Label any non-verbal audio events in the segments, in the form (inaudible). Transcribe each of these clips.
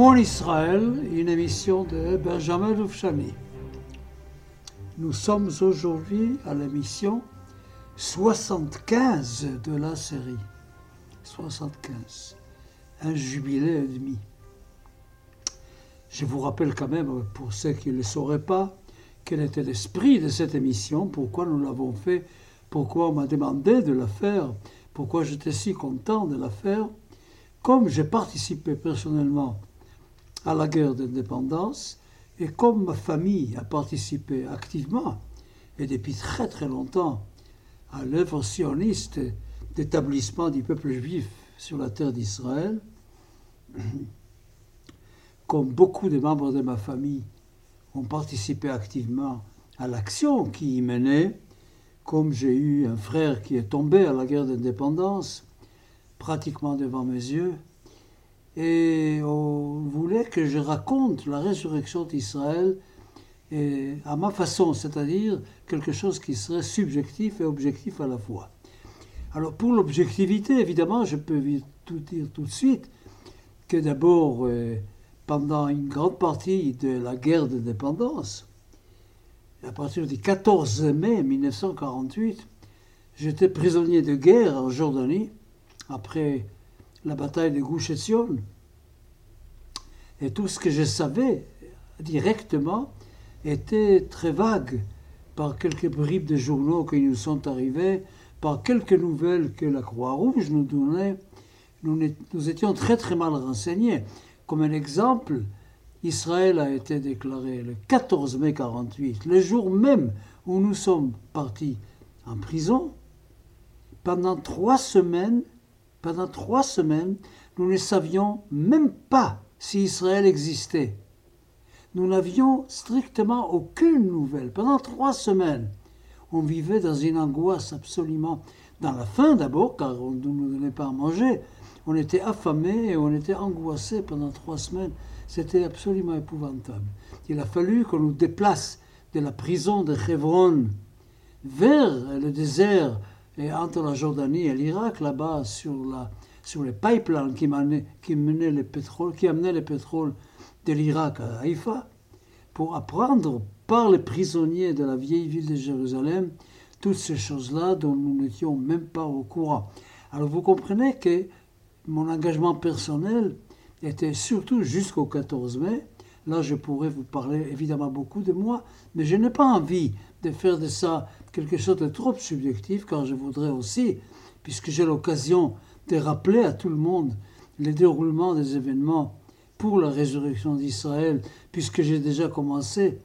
Mon Israël, une émission de Benjamin Loufchani. Nous sommes aujourd'hui à l'émission 75 de la série. 75. Un jubilé et demi. Je vous rappelle quand même, pour ceux qui ne le sauraient pas, quel était l'esprit de cette émission, pourquoi nous l'avons fait, pourquoi on m'a demandé de la faire, pourquoi j'étais si content de la faire. Comme j'ai participé personnellement à la guerre d'indépendance, et comme ma famille a participé activement, et depuis très très longtemps, à l'œuvre sioniste d'établissement du peuple juif sur la terre d'Israël, (clears throat) comme beaucoup de membres de ma famille ont participé activement à l'action qui y menait, comme j'ai eu un frère qui est tombé à la guerre d'indépendance, pratiquement devant mes yeux, et on voulait que je raconte la résurrection d'Israël à ma façon, c'est-à-dire quelque chose qui serait subjectif et objectif à la fois. Alors pour l'objectivité, évidemment, je peux tout dire tout de suite que d'abord, euh, pendant une grande partie de la guerre d'indépendance, à partir du 14 mai 1948, j'étais prisonnier de guerre en Jordanie, après la bataille de Etzion. Et tout ce que je savais directement était très vague par quelques bribes de journaux qui nous sont arrivés, par quelques nouvelles que la Croix-Rouge nous donnait. Nous, nous étions très très mal renseignés. Comme un exemple, Israël a été déclaré le 14 mai 48, le jour même où nous sommes partis en prison. Pendant trois semaines, pendant trois semaines, nous ne savions même pas si Israël existait. Nous n'avions strictement aucune nouvelle. Pendant trois semaines, on vivait dans une angoisse absolument. Dans la faim d'abord, car on ne nous donnait pas à manger. On était affamés et on était angoissés pendant trois semaines. C'était absolument épouvantable. Il a fallu qu'on nous déplace de la prison de Hebron vers le désert et entre la Jordanie et l'Irak, là-bas, sur, la, sur les pipelines qui, menaient, qui, menaient qui amenaient le pétrole de l'Irak à Haïfa, pour apprendre par les prisonniers de la vieille ville de Jérusalem toutes ces choses-là dont nous n'étions même pas au courant. Alors vous comprenez que mon engagement personnel était surtout jusqu'au 14 mai. Là, je pourrais vous parler évidemment beaucoup de moi, mais je n'ai pas envie de faire de ça quelque chose de trop subjectif, car je voudrais aussi, puisque j'ai l'occasion de rappeler à tout le monde le déroulement des événements pour la résurrection d'Israël, puisque j'ai déjà commencé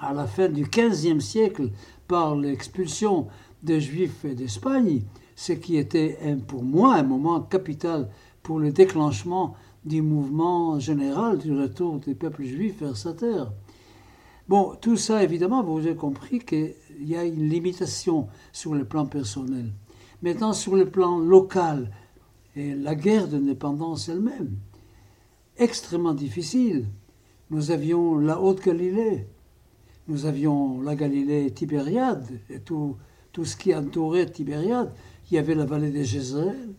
à la fin du XVe siècle par l'expulsion des Juifs d'Espagne, ce qui était pour moi un moment capital pour le déclenchement du mouvement général du retour des peuples juifs vers sa terre. Bon, tout ça, évidemment, vous avez compris qu'il y a une limitation sur le plan personnel. Maintenant, sur le plan local, la guerre d'indépendance elle-même, extrêmement difficile. Nous avions la Haute-Galilée, nous avions la Galilée Tibériade et tout, tout ce qui entourait Tibériade. Il y avait la vallée de Jézréel,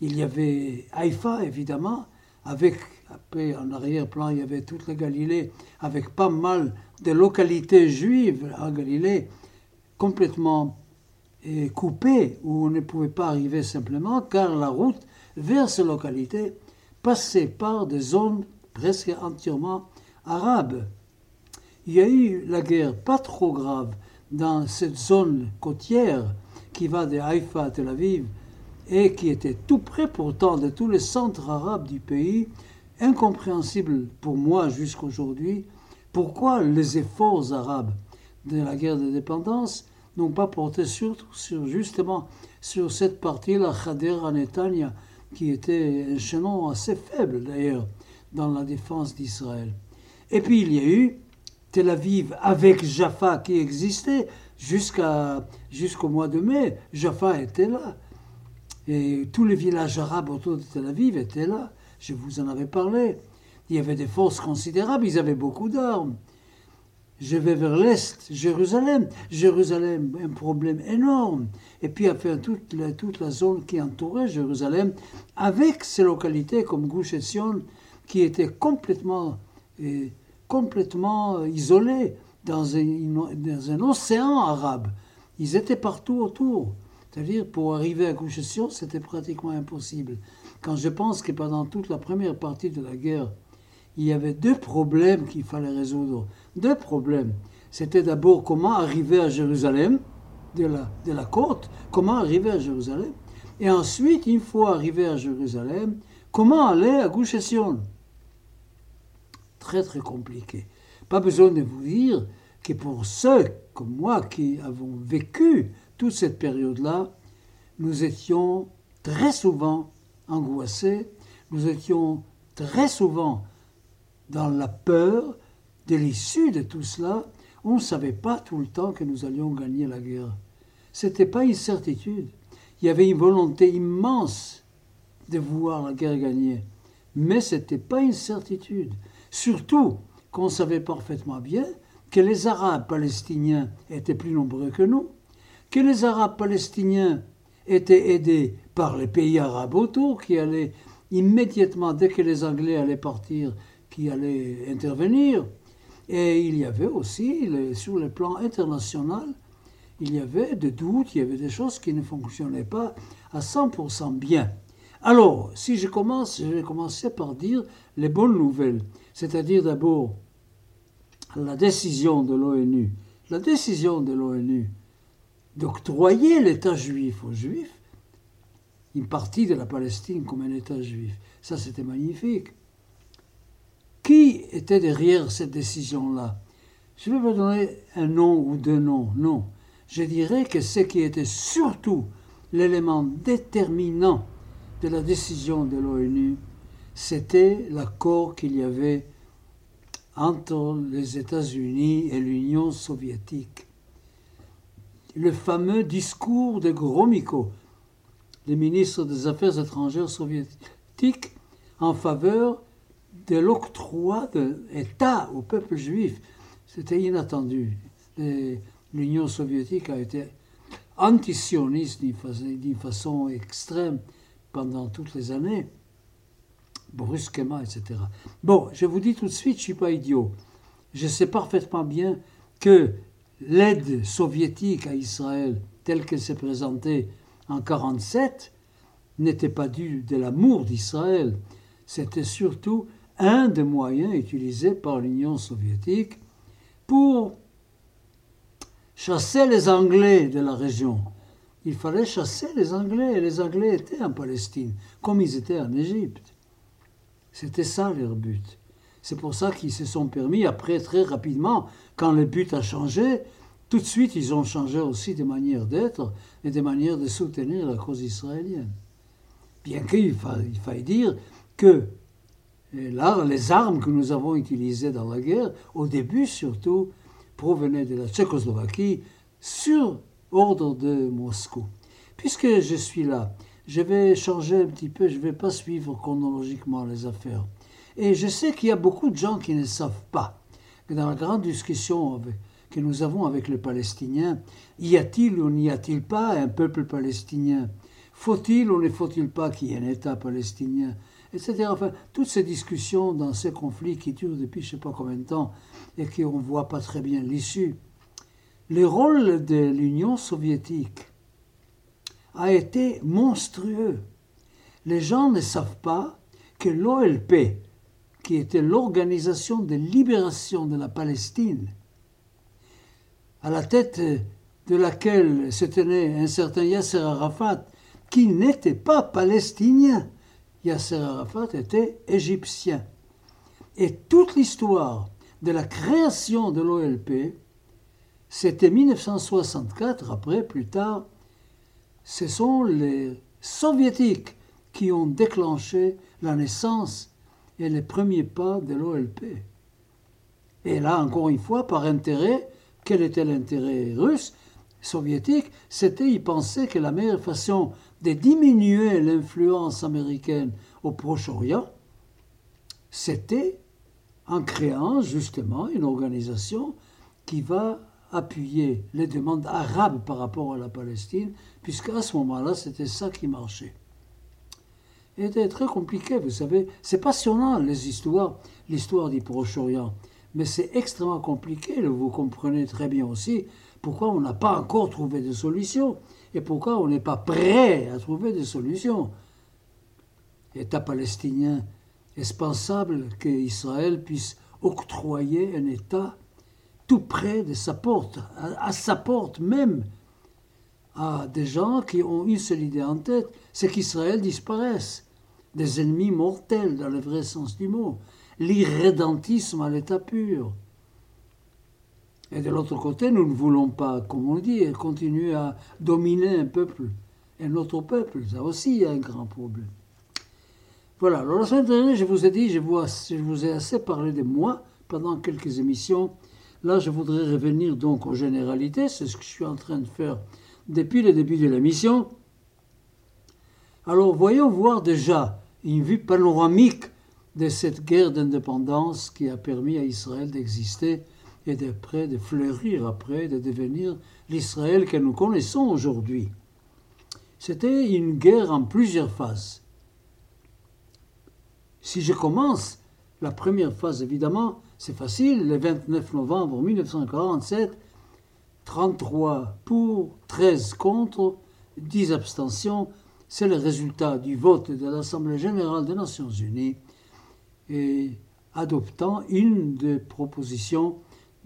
il y avait Haïfa, évidemment, avec, après, en arrière-plan, il y avait toute la Galilée, avec pas mal des localités juives en Galilée complètement eh, coupées, où on ne pouvait pas arriver simplement, car la route vers ces localités passait par des zones presque entièrement arabes. Il y a eu la guerre pas trop grave dans cette zone côtière qui va de Haïfa à Tel Aviv et qui était tout près pourtant de tous les centres arabes du pays, incompréhensible pour moi jusqu'aujourd'hui, pourquoi les efforts arabes de la guerre d'indépendance n'ont pas porté surtout sur, justement sur cette partie-là, Khadera Netanya, qui était un chaînon assez faible d'ailleurs dans la défense d'Israël. Et puis il y a eu Tel Aviv avec Jaffa qui existait jusqu'à, jusqu'au mois de mai. Jaffa était là. Et tous les villages arabes autour de Tel Aviv étaient là. Je vous en avais parlé. Il y avait des forces considérables, ils avaient beaucoup d'armes. Je vais vers l'Est, Jérusalem. Jérusalem, un problème énorme. Et puis, enfin, toute la, toute la zone qui entourait Jérusalem, avec ces localités comme Gush Sion, qui étaient complètement, eh, complètement isolées dans un, dans un océan arabe. Ils étaient partout autour. C'est-à-dire, pour arriver à Gush Sion, c'était pratiquement impossible. Quand je pense que pendant toute la première partie de la guerre, il y avait deux problèmes qu'il fallait résoudre. Deux problèmes. C'était d'abord comment arriver à Jérusalem, de la, de la côte, comment arriver à Jérusalem. Et ensuite, une fois arrivé à Jérusalem, comment aller à Gush Très très compliqué. Pas besoin de vous dire que pour ceux comme moi qui avons vécu toute cette période-là, nous étions très souvent angoissés, nous étions très souvent dans la peur de l'issue de tout cela. On ne savait pas tout le temps que nous allions gagner la guerre. Ce n'était pas une certitude. Il y avait une volonté immense de voir la guerre gagnée. Mais ce n'était pas une certitude. Surtout qu'on savait parfaitement bien que les Arabes palestiniens étaient plus nombreux que nous, que les Arabes palestiniens étaient aidés par les pays arabes autour qui allaient immédiatement, dès que les Anglais allaient partir, qui allaient intervenir. Et il y avait aussi, sur le plan international, il y avait des doutes, il y avait des choses qui ne fonctionnaient pas à 100% bien. Alors, si je commence, je vais commencer par dire les bonnes nouvelles, c'est-à-dire d'abord la décision de l'ONU. La décision de l'ONU d'octroyer l'État juif aux Juifs, une partie de la Palestine comme un État juif. Ça, c'était magnifique. Qui était derrière cette décision-là? Je ne vais pas donner un nom ou deux noms, non. Je dirais que ce qui était surtout l'élément déterminant de la décision de l'ONU, c'était l'accord qu'il y avait entre les États-Unis et l'Union soviétique. Le fameux discours de Gromyko, le ministre des Affaires étrangères soviétiques, en faveur de l'octroi de l'État au peuple juif. C'était inattendu. L'Union soviétique a été antisioniste d'une façon extrême pendant toutes les années, brusquement, etc. Bon, je vous dis tout de suite, je ne suis pas idiot. Je sais parfaitement bien que l'aide soviétique à Israël telle qu'elle s'est présentée en 1947 n'était pas due de l'amour d'Israël, c'était surtout un des moyens utilisés par l'Union soviétique pour chasser les Anglais de la région. Il fallait chasser les Anglais, et les Anglais étaient en Palestine, comme ils étaient en Égypte. C'était ça leur but. C'est pour ça qu'ils se sont permis, après très rapidement, quand le but a changé, tout de suite ils ont changé aussi des manières d'être et des manières de soutenir la cause israélienne. Bien qu'il faille, dire que les armes que nous avons utilisées dans la guerre, au début surtout, provenaient de la Tchécoslovaquie sur ordre de Moscou. Puisque je suis là, je vais changer un petit peu, je ne vais pas suivre chronologiquement les affaires. Et je sais qu'il y a beaucoup de gens qui ne savent pas que dans la grande discussion que nous avons avec les Palestiniens, y a-t-il ou n'y a-t-il pas un peuple palestinien? Faut-il ou ne faut-il pas qu'il y ait un État palestinien Etc. Enfin, toutes ces discussions dans ces conflits qui durent depuis je ne sais pas combien de temps et qu'on ne voit pas très bien l'issue. Le rôle de l'Union soviétique a été monstrueux. Les gens ne savent pas que l'OLP, qui était l'organisation de libération de la Palestine, à la tête de laquelle se tenait un certain Yasser Arafat, qui n'était pas palestinien. Yasser Arafat était égyptien. Et toute l'histoire de la création de l'OLP, c'était 1964, après, plus tard, ce sont les soviétiques qui ont déclenché la naissance et les premiers pas de l'OLP. Et là, encore une fois, par intérêt, quel était l'intérêt russe, soviétique C'était y penser que la meilleure façon de diminuer l'influence américaine au Proche-Orient, c'était en créant justement une organisation qui va appuyer les demandes arabes par rapport à la Palestine, puisqu'à ce moment-là, c'était ça qui marchait. C'était très compliqué, vous savez. C'est passionnant, les histoires, l'histoire du Proche-Orient. Mais c'est extrêmement compliqué, vous comprenez très bien aussi pourquoi on n'a pas encore trouvé de solution et pourquoi on n'est pas prêt à trouver des solutions. État palestinien, est-ce pensable qu'Israël puisse octroyer un État tout près de sa porte, à, sa porte même, à des gens qui ont une seule idée en tête, c'est qu'Israël disparaisse, des ennemis mortels dans le vrai sens du mot, l'irrédentisme à l'état pur. Et de l'autre côté, nous ne voulons pas, comme on dit, continuer à dominer un peuple, un autre peuple. Ça aussi un grand problème. Voilà, alors la semaine dernière, je vous ai dit, je vous, ai assez parlé de moi pendant quelques émissions. Là, je voudrais revenir donc aux généralités, c'est ce que je suis en train de faire depuis le début de l'émission. Alors, voyons voir déjà une vue panoramique de cette guerre d'indépendance qui a permis à Israël d'exister et d'après de fleurir après, de devenir l'Israël que nous connaissons aujourd'hui. C'était une guerre en plusieurs phases. Si je commence, la première phase évidemment, c'est facile, le 29 novembre 1947, 33 pour, 13 contre, 10 abstentions, c'est le résultat du vote de l'Assemblée générale des Nations unies et adoptant une des propositions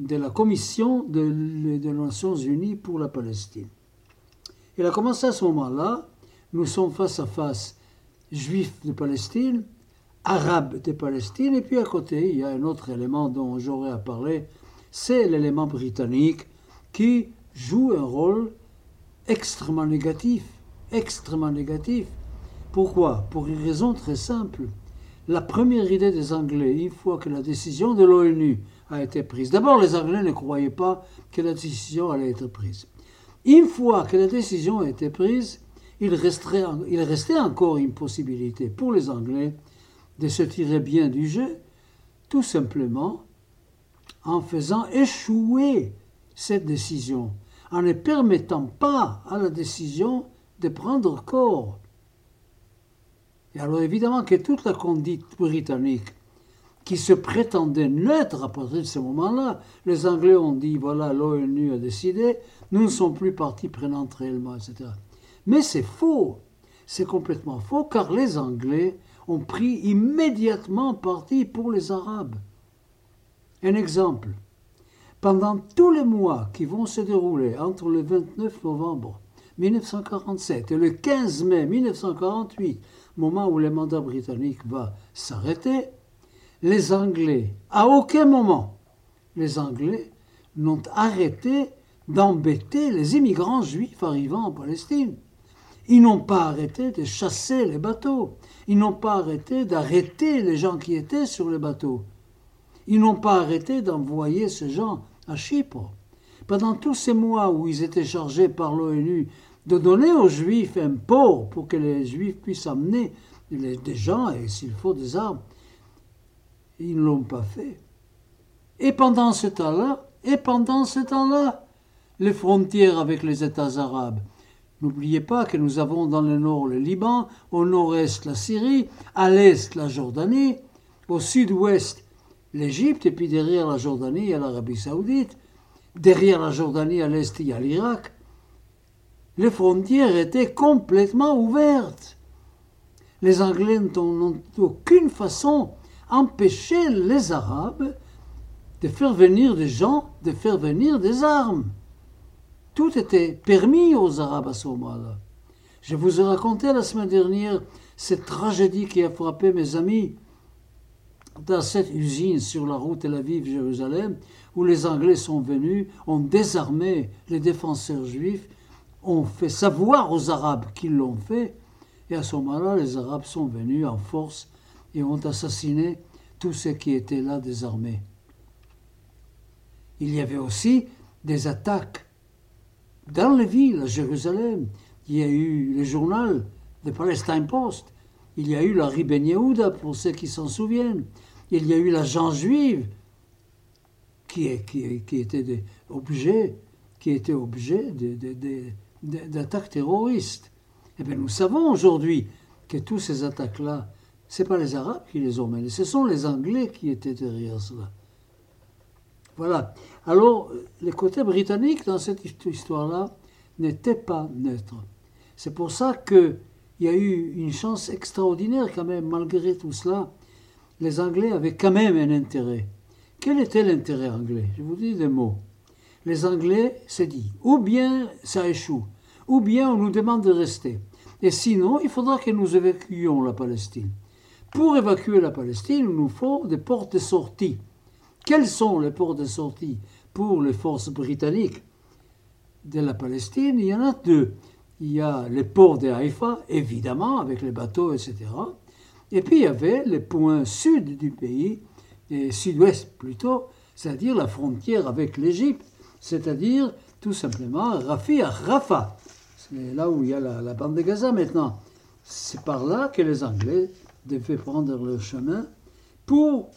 de la Commission des Nations unies pour la Palestine. Il a commencé à ce moment-là, nous sommes face à face juifs de Palestine, arabe de Palestine. Et puis à côté, il y a un autre élément dont j'aurais à parler, c'est l'élément britannique qui joue un rôle extrêmement négatif. Extrêmement négatif. Pourquoi? Pour une raison très simple. La première idée des Anglais, une fois que la décision de l'ONU a été prise, d'abord les Anglais ne croyaient pas que la décision allait être prise. Une fois que la décision a été prise, il restait, il restait encore une possibilité pour les Anglais de se tirer bien du jeu, tout simplement en faisant échouer cette décision, en ne permettant pas à la décision de prendre corps. Et alors évidemment que toute la conduite britannique, qui se prétendait neutre à partir de ce moment-là, les Anglais ont dit, voilà, l'ONU a décidé, nous ne sommes plus partie prenante réellement, etc. Mais c'est faux, c'est complètement faux, car les Anglais ont pris immédiatement parti pour les Arabes. Un exemple. Pendant tous les mois qui vont se dérouler entre le 29 novembre 1947 et le 15 mai 1948, moment où le mandat britannique va s'arrêter, les Anglais, à aucun moment, les Anglais n'ont arrêté d'embêter les immigrants juifs arrivant en Palestine. Ils n'ont pas arrêté de chasser les bateaux. Ils n'ont pas arrêté d'arrêter les gens qui étaient sur les bateaux. Ils n'ont pas arrêté d'envoyer ces gens à Chypre. Pendant tous ces mois où ils étaient chargés par l'ONU de donner aux Juifs un port pour que les Juifs puissent amener des gens et s'il faut des armes, ils ne l'ont pas fait. Et pendant ce temps-là, et pendant ce temps-là, les frontières avec les États arabes, N'oubliez pas que nous avons dans le nord le Liban, au nord-est la Syrie, à l'est la Jordanie, au sud-ouest l'Égypte, et puis derrière la Jordanie, il y a l'Arabie saoudite. Derrière la Jordanie, à l'est, il y a l'Irak. Les frontières étaient complètement ouvertes. Les Anglais n'ont d'aucune façon empêché les Arabes de faire venir des gens, de faire venir des armes. Tout était permis aux Arabes à ce moment-là. Je vous ai raconté la semaine dernière cette tragédie qui a frappé mes amis dans cette usine sur la route Tel Aviv-Jérusalem, où les Anglais sont venus, ont désarmé les défenseurs juifs, ont fait savoir aux Arabes qu'ils l'ont fait, et à ce moment-là, les Arabes sont venus en force et ont assassiné tous ceux qui étaient là désarmés. Il y avait aussi des attaques dans les villes, à Jérusalem, il y a eu le journal, The Palestine Post, il y a eu la Ben pour ceux qui s'en souviennent, il y a eu la Jean juive, qui, était qui était objet d'attaques terroristes. Eh bien, nous savons aujourd'hui que toutes ces attaques-là, ce pas les Arabes qui les ont menées, ce sont les Anglais qui étaient derrière cela. Voilà. Alors, le côté britannique dans cette histoire-là n'était pas neutre. C'est pour ça qu'il y a eu une chance extraordinaire quand même, malgré tout cela. Les Anglais avaient quand même un intérêt. Quel était l'intérêt anglais? Je vous dis des mots. Les Anglais s'est dit, ou bien ça échoue, ou bien on nous demande de rester. Et sinon, il faudra que nous évacuions la Palestine. Pour évacuer la Palestine, il nous faut des portes de sortie. Quelles sont les portes de sortie pour les forces britanniques de la Palestine? Il y en a deux. Il y a les ports de Haïfa, évidemment, avec les bateaux, etc. Et puis il y avait les points sud du pays, et sud-ouest plutôt, c'est-à-dire la frontière avec l'Égypte, c'est-à-dire tout simplement Rafi à Rafah. C'est là où il y a la, bande de Gaza maintenant. C'est par là que les Anglais devaient prendre leur chemin pour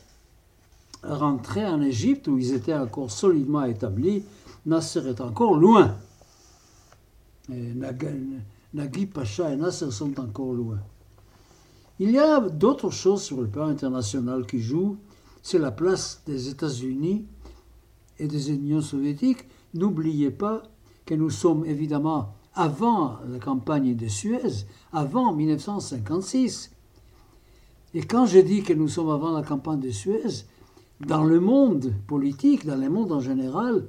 rentrer en Égypte où ils étaient encore solidement établis. Nasser est encore loin. Et Nagui Pacha et Nasser sont encore loin. Il y a d'autres choses sur le plan international qui jouent. C'est la place des États-Unis et des Unions soviétiques. N'oubliez pas que nous sommes évidemment avant la campagne de Suez, avant 1956. Et quand je dis que nous sommes avant la campagne de Suez, dans le monde politique, dans le monde en général,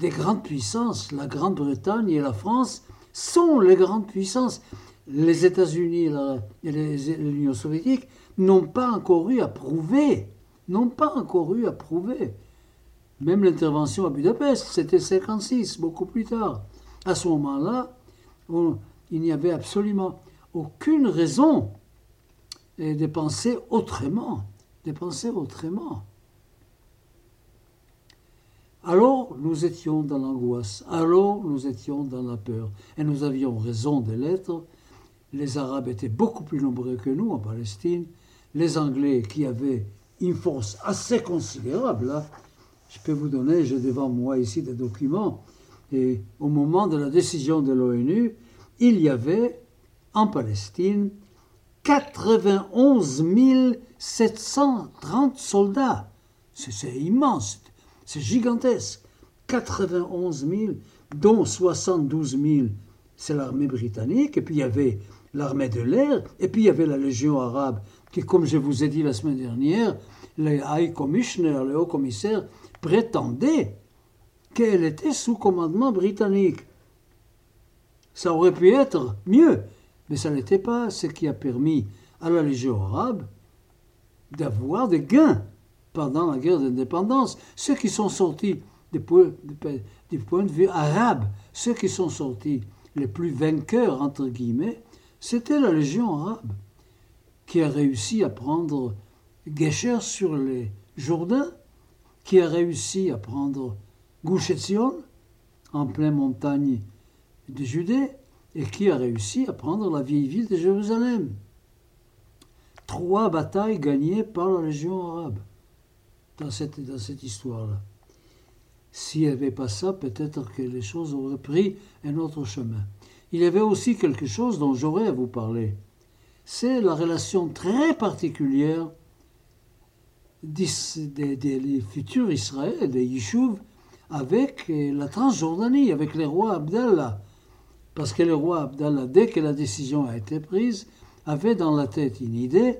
les grandes puissances, la Grande-Bretagne et la France, sont les grandes puissances. Les États-Unis et l'Union soviétique n'ont pas encore eu à prouver, n'ont pas encore eu à prouver. Même l'intervention à Budapest, c'était 56, beaucoup plus tard. À ce moment-là, il n'y avait absolument aucune raison de penser autrement, de penser. Alors nous étions dans l'angoisse, alors nous étions dans la peur, et nous avions raison de l'être. Les Arabes étaient beaucoup plus nombreux que nous en Palestine, les Anglais qui avaient une force assez considérable. Hein. Je peux vous donner, j'ai devant moi ici des documents, et au moment de la décision de l'ONU, il y avait en Palestine 91 730 soldats. C'est immense, c'est gigantesque. 91 000, dont 72 000, c'est l'armée britannique, et puis il y avait l'armée de l'air, et puis il y avait la Légion arabe, qui, comme je vous ai dit la semaine dernière, le High Commissioner, le haut commissaire, prétendait qu'elle était sous commandement britannique. Ça aurait pu être mieux, mais ça n'était pas ce qui a permis à la Légion arabe d'avoir des gains pendant la guerre d'indépendance. Ceux qui sont sortis du point, de vue arabe, ceux qui sont sortis les plus vainqueurs, entre guillemets, c'était la Légion arabe, qui a réussi à prendre Guécher sur les Jourdains, qui a réussi à prendre Gush en pleine montagne de Judée, et qui a réussi à prendre la vieille ville de Jérusalem. Trois batailles gagnées par la Légion arabe dans cette, dans cette histoire-là. S'il n'y avait pas ça, peut-être que les choses auraient pris un autre chemin. Il y avait aussi quelque chose dont j'aurais à vous parler. C'est la relation très particulière des, des, futurs Israël, des Yishuv, avec la Transjordanie, avec le roi Abdallah. Parce que le roi Abdallah, dès que la décision a été prise, avait dans la tête une idée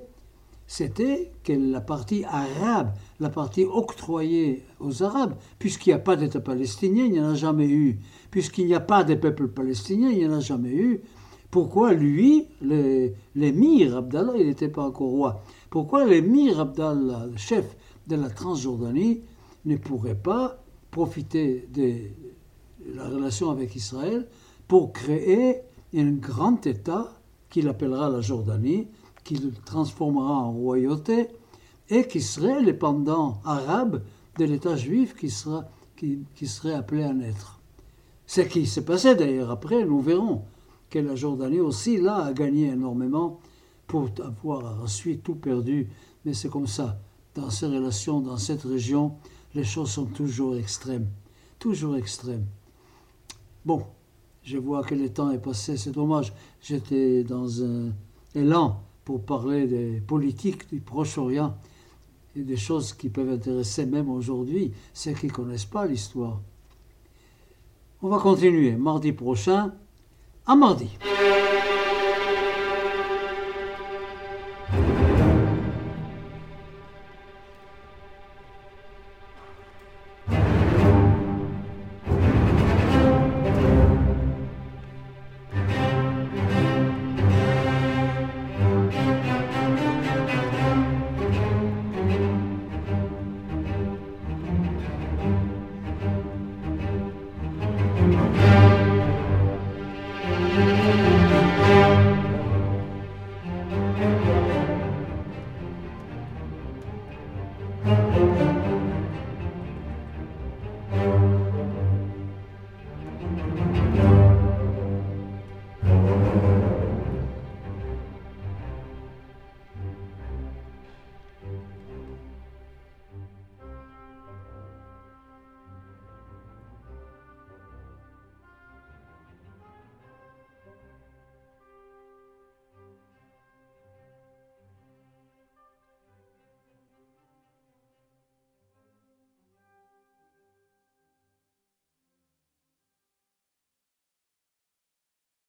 c'était que la partie arabe, la partie octroyée aux Arabes, puisqu'il n'y a pas d'État palestinien, il n'y en a jamais eu, puisqu'il n'y a pas de peuple palestinien, il n'y en a jamais eu, pourquoi lui, l'émir Abdallah, il n'était pas encore roi, pourquoi l'émir Abdallah, le chef de la Transjordanie, ne pourrait pas profiter de la relation avec Israël pour créer un grand État qu'il appellera la Jordanie, qu'il transformera en royauté et qui serait le pendant arabe de l'État juif qui, sera, qui, qui, serait appelé à naître. Ce qui s'est passé d'ailleurs après, nous verrons. que la Jordanie aussi, là, a gagné énormément pour avoir ensuite tout perdu. Mais c'est comme ça. Dans ces relations, dans cette région, les choses sont toujours extrêmes. Toujours extrêmes. Bon, je vois que le temps est passé, c'est dommage. J'étais dans un élan pour parler des politiques du Proche-Orient et des choses qui peuvent intéresser même aujourd'hui ceux qui ne connaissent pas l'histoire. On va continuer mardi prochain. À mardi.